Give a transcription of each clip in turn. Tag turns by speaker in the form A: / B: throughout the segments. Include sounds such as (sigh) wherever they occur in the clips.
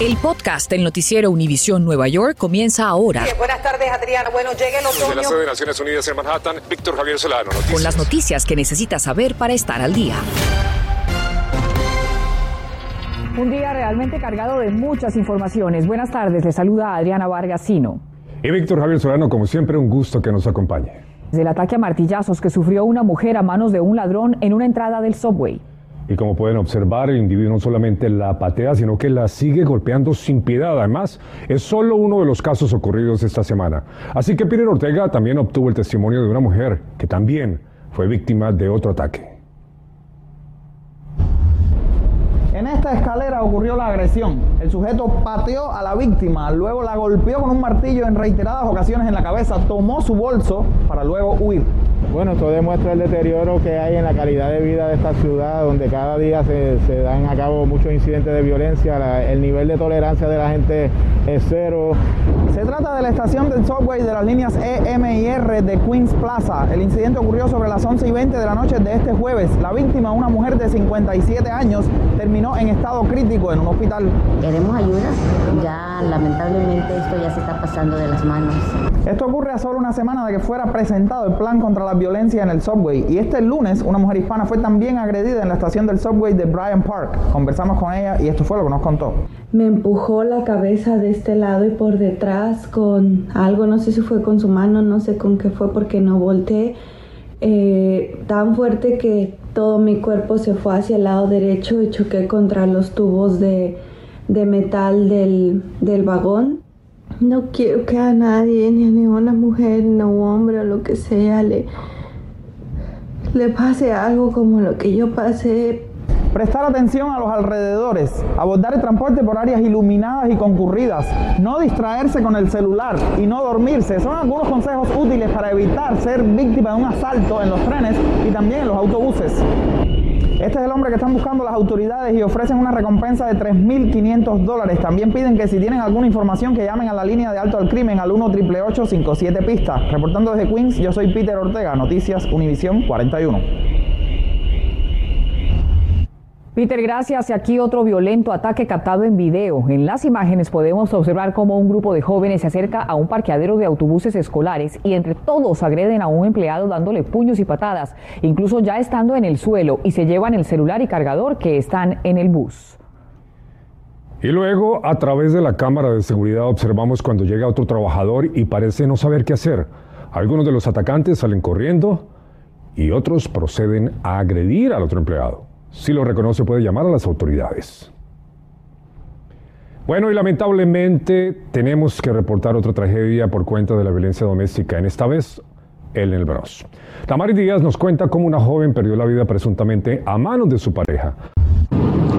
A: El podcast del noticiero Univisión Nueva York comienza ahora.
B: buenas tardes, Adriana. Bueno, llega el otoño.
C: Desde la sede de Naciones Unidas en Manhattan, Víctor Javier Solano. Noticias.
A: Con las noticias que necesitas saber para estar al día.
D: Un día realmente cargado de muchas informaciones. Buenas tardes, le saluda Adriana Vargasino.
E: Y Víctor Javier Solano, como siempre, un gusto que nos acompañe.
D: Del ataque a martillazos que sufrió una mujer a manos de un ladrón en una entrada del subway.
E: Y como pueden observar, el individuo no solamente la patea, sino que la sigue golpeando sin piedad. Además, es solo uno de los casos ocurridos esta semana. Así que Peter Ortega también obtuvo el testimonio de una mujer que también fue víctima de otro ataque.
F: En esta escalera ocurrió la agresión. El sujeto pateó a la víctima, luego la golpeó con un martillo en reiteradas ocasiones en la cabeza, tomó su bolso para luego huir.
G: Bueno, esto demuestra el deterioro que hay en la calidad de vida de esta ciudad, donde cada día se, dan a cabo muchos incidentes de violencia, el nivel de tolerancia de la gente es cero.
F: Se trata de la estación del subway de las líneas E, M y R de Queens Plaza. El incidente ocurrió sobre las 11 y 20 de la noche de este jueves. La víctima, una mujer de 57 años, terminó en estado crítico en un hospital.
H: Queremos ayuda, ya lamentablemente esto ya se está pasando de las manos.
F: Esto ocurre a solo una semana de que fuera presentado el plan contra la violencia en el subway. Y este lunes una mujer hispana fue también agredida en la estación del subway de Bryant Park. Conversamos con ella y esto fue lo que nos contó.
I: Me empujó la cabeza de este lado y por detrás con algo, no sé si fue con su mano, no sé con qué fue porque no volteé. Eh, tan fuerte que todo mi cuerpo se fue hacia el lado derecho y choqué contra los tubos de, de metal del, del vagón. No quiero que a nadie, ni a ninguna mujer, ni un hombre o lo que sea, le, le pase algo como lo que yo pasé.
F: Prestar atención a los alrededores, abordar el transporte por áreas iluminadas y concurridas, no distraerse con el celular y no dormirse. Son algunos consejos útiles para evitar ser víctima de un asalto en los trenes y también en los autobuses. Este es el hombre que están buscando las autoridades y ofrecen una recompensa de 3.500 dólares. También piden que si tienen alguna información que llamen a la línea de alto al crimen al 1 57 pistas. Reportando desde Queens, yo soy Peter Ortega, Noticias Univisión 41.
D: Peter, gracias. Y aquí otro violento ataque captado en video. En las imágenes podemos observar cómo un grupo de jóvenes se acerca a un parqueadero de autobuses escolares y entre todos agreden a un empleado dándole puños y patadas, incluso ya estando en el suelo y se llevan el celular y cargador que están en el bus.
E: Y luego, a través de la cámara de seguridad, observamos cuando llega otro trabajador y parece no saber qué hacer. Algunos de los atacantes salen corriendo y otros proceden a agredir al otro empleado. Si lo reconoce puede llamar a las autoridades. Bueno, y lamentablemente tenemos que reportar otra tragedia por cuenta de la violencia doméstica, en esta vez en el Bronx. Tamari Díaz nos cuenta cómo una joven perdió la vida presuntamente a manos de su pareja.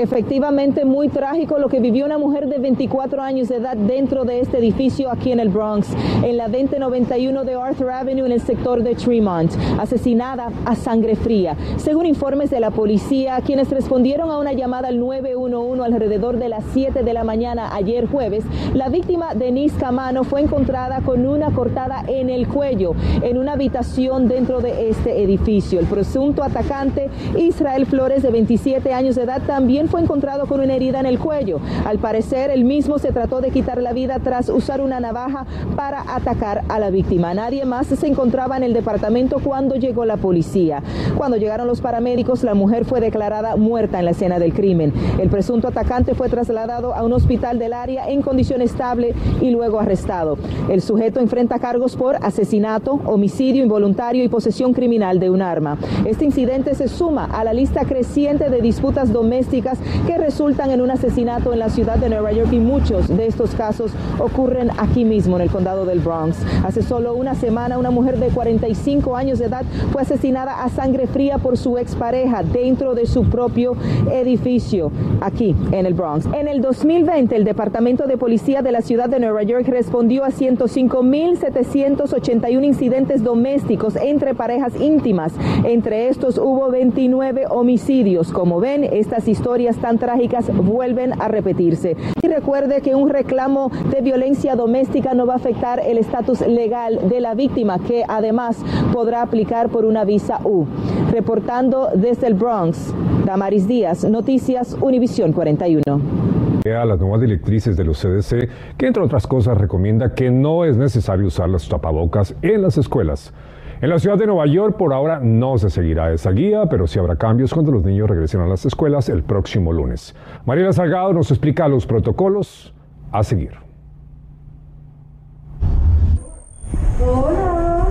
J: Efectivamente, muy trágico lo que vivió una mujer de 24 años de edad dentro de este edificio aquí en el Bronx, en la 2091 de Arthur Avenue en el sector de Tremont, asesinada a sangre fría. Según informes de la policía, quienes respondieron a una llamada al 911 alrededor de las 7 de la mañana ayer jueves, la víctima Denise Camano fue encontrada con una cortada en el cuello en una habitación dentro de este edificio. El presunto atacante Israel Flores de 27 años de edad también fue encontrado con una herida en el cuello. Al parecer, el mismo se trató de quitar la vida tras usar una navaja para atacar a la víctima. Nadie más se encontraba en el departamento cuando llegó la policía. Cuando llegaron los paramédicos, la mujer fue declarada muerta en la escena del crimen. El presunto atacante fue trasladado a un hospital del área en condición estable y luego arrestado. El sujeto enfrenta cargos por asesinato, homicidio involuntario y posesión criminal de un arma. Este incidente se suma a la lista creciente de disputas domésticas que resultan en un asesinato en la ciudad de Nueva York y muchos de estos casos ocurren aquí mismo en el condado del Bronx. Hace solo una semana una mujer de 45 años de edad fue asesinada a sangre fría por su expareja dentro de su propio edificio aquí en el Bronx. En el 2020 el Departamento de Policía de la ciudad de Nueva York respondió a 105.781 incidentes domésticos entre parejas íntimas. Entre estos hubo 29 homicidios. Como ven, estas historias tan trágicas vuelven a repetirse. Y recuerde que un reclamo de violencia doméstica no va a afectar el estatus legal de la víctima, que además podrá aplicar por una visa U. Reportando desde el Bronx, Damaris Díaz, Noticias Univisión 41.
E: A las nuevas directrices de los CDC, que entre otras cosas recomienda que no es necesario usar las tapabocas en las escuelas. En la ciudad de Nueva York por ahora no se seguirá esa guía, pero sí habrá cambios cuando los niños regresen a las escuelas el próximo lunes. Mariela Salgado nos explica los protocolos a seguir.
K: Hola,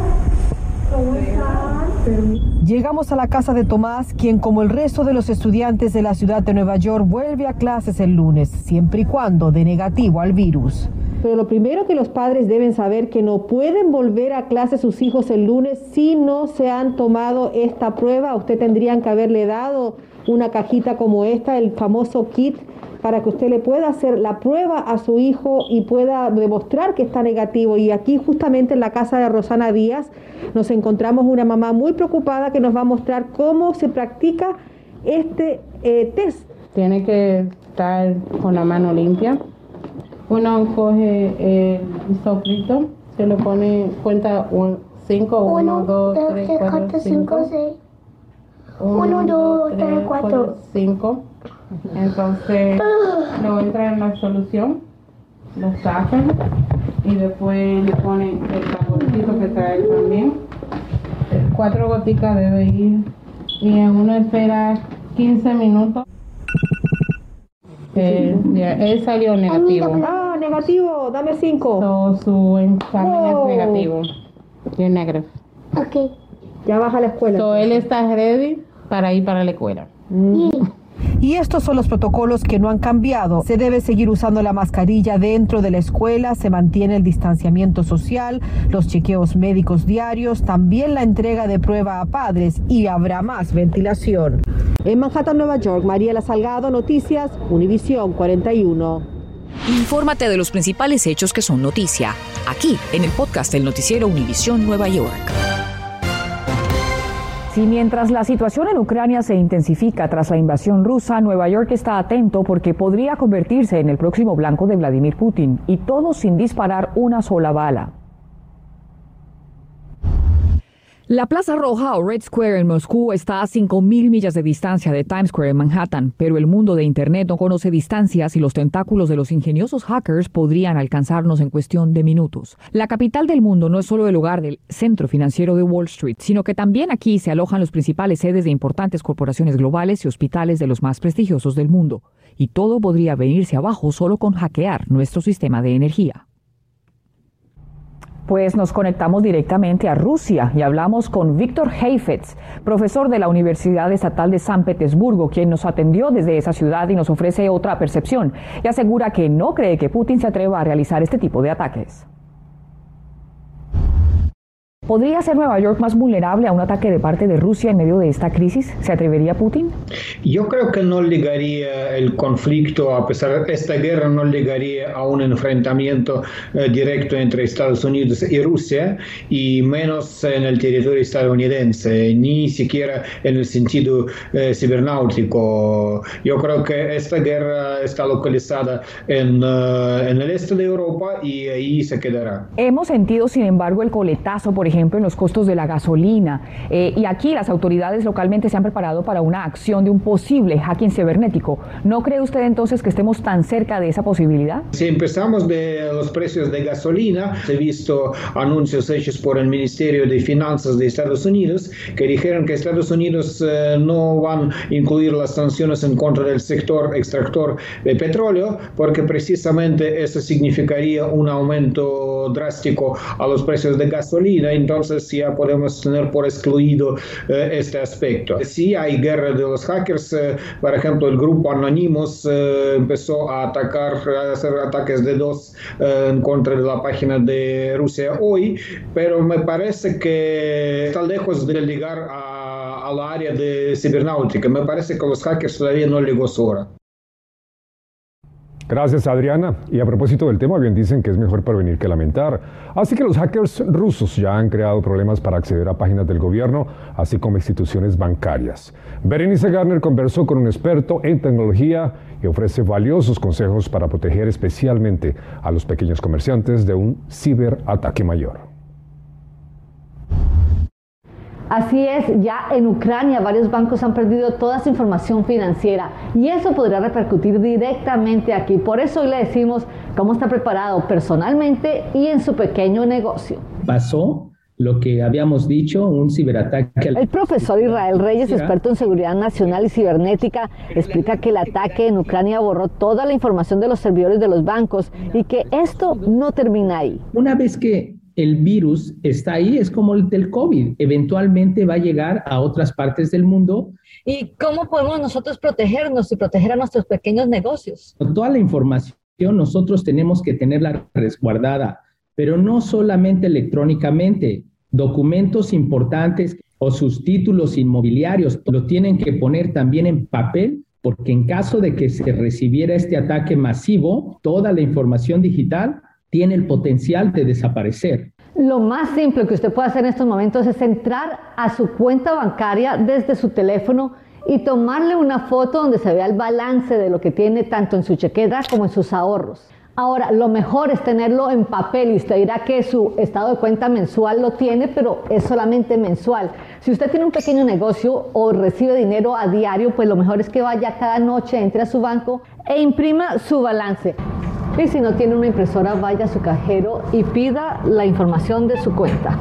K: ¿cómo están? Llegamos a la casa de Tomás, quien como el resto de los estudiantes de la ciudad de Nueva York vuelve a clases el lunes, siempre y cuando de negativo al virus.
J: Pero lo primero que los padres deben saber que no pueden volver a clase sus hijos el lunes si no se han tomado esta prueba. Usted tendrían que haberle dado una cajita como esta, el famoso kit, para que usted le pueda hacer la prueba a su hijo y pueda demostrar que está negativo. Y aquí justamente en la casa de Rosana Díaz nos encontramos una mamá muy preocupada que nos va a mostrar cómo se practica este eh, test.
L: Tiene que estar con la mano limpia uno coge el soplito, se lo pone, cuenta 5, 1, 2, 3, 4, 5, 6. 1, 2, 3, 4, 5. Entonces lo entra en la solución, lo sacan y después le ponen el taponcito que trae también. Cuatro goticas debe ir y uno espera 15 minutos. Eh, él salió negativo.
J: Negativo, dame cinco.
L: So, su examen es negativo. You're negative.
J: Ok. Ya baja a la escuela.
L: So, él está ready para ir para la escuela. Mm. (laughs)
K: Y estos son los protocolos que no han cambiado. Se debe seguir usando la mascarilla dentro de la escuela, se mantiene el distanciamiento social, los chequeos médicos diarios, también la entrega de prueba a padres y habrá más ventilación. En Manhattan, Nueva York, Mariela Salgado, Noticias, Univisión 41.
A: Infórmate de los principales hechos que son noticia, aquí en el podcast del noticiero Univisión Nueva York.
D: Y mientras la situación en Ucrania se intensifica tras la invasión rusa, Nueva York está atento porque podría convertirse en el próximo blanco de Vladimir Putin, y todo sin disparar una sola bala. La Plaza Roja o Red Square en Moscú está a 5.000 millas de distancia de Times Square en Manhattan, pero el mundo de Internet no conoce distancias y los tentáculos de los ingeniosos hackers podrían alcanzarnos en cuestión de minutos. La capital del mundo no es solo el lugar del centro financiero de Wall Street, sino que también aquí se alojan los principales sedes de importantes corporaciones globales y hospitales de los más prestigiosos del mundo. Y todo podría venirse abajo solo con hackear nuestro sistema de energía pues nos conectamos directamente a Rusia y hablamos con Víctor Heifetz, profesor de la Universidad Estatal de San Petersburgo, quien nos atendió desde esa ciudad y nos ofrece otra percepción y asegura que no cree que Putin se atreva a realizar este tipo de ataques. ¿Podría ser Nueva York más vulnerable a un ataque de parte de Rusia en medio de esta crisis? ¿Se atrevería Putin?
M: Yo creo que no llegaría el conflicto, a pesar de esta guerra, no llegaría a un enfrentamiento eh, directo entre Estados Unidos y Rusia, y menos en el territorio estadounidense, ni siquiera en el sentido eh, cibernáutico. Yo creo que esta guerra está localizada en, uh, en el este de Europa y ahí se quedará.
D: Hemos sentido, sin embargo, el coletazo, por ejemplo, ejemplo, en los costos de la gasolina. Eh, y aquí las autoridades localmente se han preparado para una acción de un posible hacking cibernético. ¿No cree usted entonces que estemos tan cerca de esa posibilidad?
M: Si empezamos de los precios de gasolina, he visto anuncios hechos por el Ministerio de Finanzas de Estados Unidos que dijeron que Estados Unidos eh, no van a incluir las sanciones en contra del sector extractor de petróleo porque precisamente eso significaría un aumento drástico a los precios de gasolina entonces ya podemos tener por excluido eh, este aspecto. Si hay guerra de los hackers, eh, por ejemplo, el grupo Anonymous eh, empezó a atacar, a hacer ataques de dos en contra de la página de Rusia hoy, pero me parece que está lejos de llegar a, a la área de cibernáutica. Me parece que los hackers todavía no llegó su hora.
E: Gracias, Adriana. Y a propósito del tema, bien dicen que es mejor prevenir que lamentar. Así que los hackers rusos ya han creado problemas para acceder a páginas del gobierno, así como instituciones bancarias. Berenice Garner conversó con un experto en tecnología y ofrece valiosos consejos para proteger especialmente a los pequeños comerciantes de un ciberataque mayor.
N: Así es, ya en Ucrania varios bancos han perdido toda su información financiera y eso podría repercutir directamente aquí. Por eso hoy le decimos cómo está preparado personalmente y en su pequeño negocio.
O: Pasó lo que habíamos dicho, un ciberataque.
N: El profesor Israel Reyes, experto en seguridad nacional y cibernética, explica que el ataque en Ucrania borró toda la información de los servidores de los bancos y que esto no termina ahí.
O: Una vez que el virus está ahí, es como el del COVID, eventualmente va a llegar a otras partes del mundo.
N: ¿Y cómo podemos nosotros protegernos y proteger a nuestros pequeños negocios?
O: Toda la información nosotros tenemos que tenerla resguardada, pero no solamente electrónicamente. Documentos importantes o sus títulos inmobiliarios lo tienen que poner también en papel porque en caso de que se recibiera este ataque masivo, toda la información digital tiene el potencial de desaparecer.
N: Lo más simple que usted puede hacer en estos momentos es entrar a su cuenta bancaria desde su teléfono y tomarle una foto donde se vea el balance de lo que tiene tanto en su chequera como en sus ahorros. Ahora, lo mejor es tenerlo en papel y usted dirá que su estado de cuenta mensual lo tiene, pero es solamente mensual. Si usted tiene un pequeño negocio o recibe dinero a diario, pues lo mejor es que vaya cada noche, entre a su banco e imprima su balance. Y si no tiene una impresora, vaya a su cajero y pida la información de su cuenta.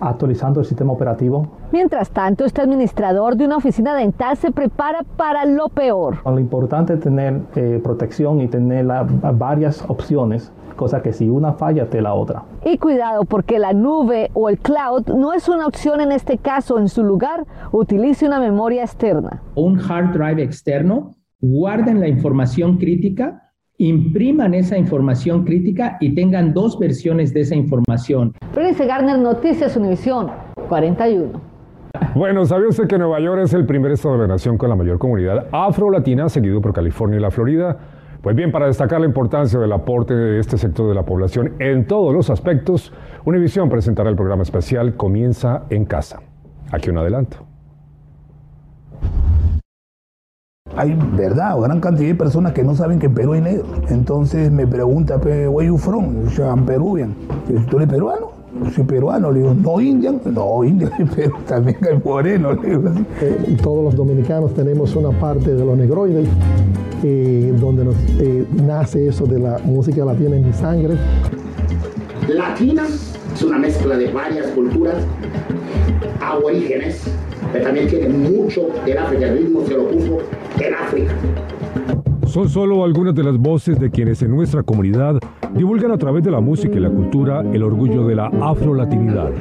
P: Actualizando el sistema operativo.
N: Mientras tanto, este administrador de una oficina dental se prepara para lo peor.
P: Lo importante es tener eh, protección y tener varias opciones cosa que si una falla te la otra.
N: Y cuidado porque la nube o el cloud no es una opción en este caso. En su lugar, utilice una memoria externa.
O: Un hard drive externo, guarden la información crítica impriman esa información crítica y tengan dos versiones de esa información.
N: Felice Garner, Noticias Univisión 41.
E: Bueno, ¿sabía usted que Nueva York es el primer estado de la nación con la mayor comunidad afro-latina, seguido por California y la Florida? Pues bien, para destacar la importancia del aporte de este sector de la población en todos los aspectos, Univisión presentará el programa especial Comienza en Casa. Aquí un adelanto.
Q: Hay verdad, gran cantidad de personas que no saben que en Perú hay negro. Entonces me pregunta, where you from? Yo soy peruvian. ¿Tú eres peruano? soy peruano, le digo, no indian, no indian, (laughs) pero también hay moreno, le digo así.
R: Eh, todos los dominicanos tenemos una parte de los negroides, eh, donde nos, eh, nace eso de la música latina en mi sangre.
S: Latina es una mezcla de varias culturas, aborígenes, pero también tiene mucho del África, el ritmo se lo puso
E: Son solo algunas de las voces de quienes en nuestra comunidad divulgan a través de la música y la cultura el orgullo de la afrolatinidad.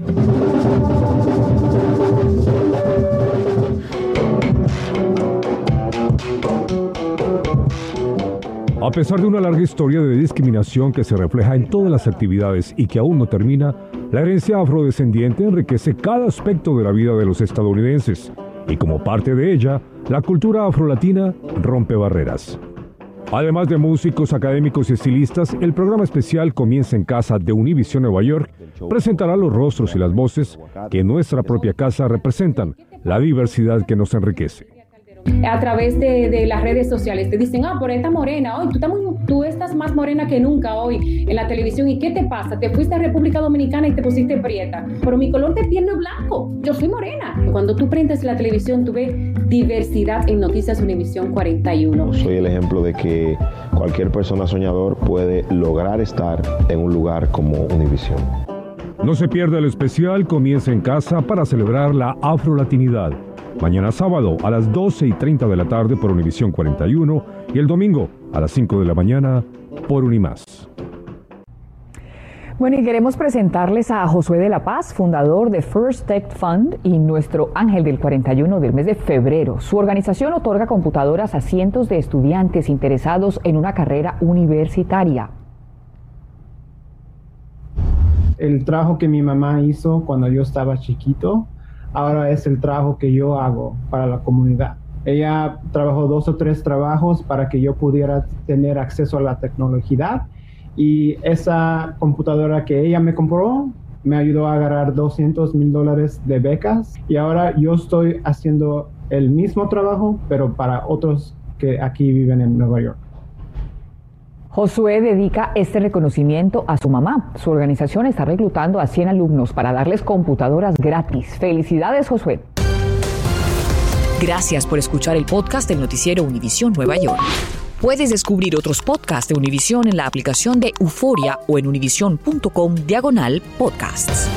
E: A pesar de una larga historia de discriminación que se refleja en todas las actividades y que aún no termina, la herencia afrodescendiente enriquece cada aspecto de la vida de los estadounidenses y como parte de ella, la cultura afrolatina rompe barreras. Además de músicos, académicos y estilistas, el programa especial Comienza en Casa de Univision Nueva York presentará los rostros y las voces que nuestra propia casa representan la diversidad que nos enriquece
T: a través de, las redes sociales. Te dicen, ah, por esta morena, hoy tú, estás tú estás más morena que nunca hoy en la televisión. ¿Y qué te pasa? Te fuiste a República Dominicana y te pusiste prieta. Pero mi color de piel no es blanco. Yo soy morena. Cuando tú prendes la televisión, tú ves diversidad en Noticias Univisión 41.
U: Soy el ejemplo de que cualquier persona soñador puede lograr estar en un lugar como Univisión.
E: No se pierda el especial Comienza en casa para celebrar la afrolatinidad mañana sábado a las 12 y 30 de la tarde por Univisión 41 y el domingo a las 5 de la mañana por Unimás.
D: Bueno, y queremos presentarles a Josué de la Paz, fundador de First Tech Fund y nuestro ángel del 41 del mes de febrero. Su organización otorga computadoras a cientos de estudiantes interesados en una carrera universitaria.
V: El trabajo que mi mamá hizo cuando yo estaba chiquito ahora es el trabajo que yo hago para la comunidad. Ella trabajó dos o tres trabajos para que yo pudiera tener acceso a la tecnología y esa computadora que ella me compró me ayudó a ganar 200 mil dólares de becas y ahora yo estoy haciendo el mismo trabajo pero para otros que aquí viven en Nueva York.
W: Josué dedica este reconocimiento a su mamá. Su organización está reclutando a 100 alumnos para darles computadoras gratis. Felicidades, Josué.
D: Gracias por escuchar el podcast del noticiero Univisión Nueva York. Puedes descubrir otros podcasts de Univisión en la aplicación de Euforia o en univision.com diagonal podcasts.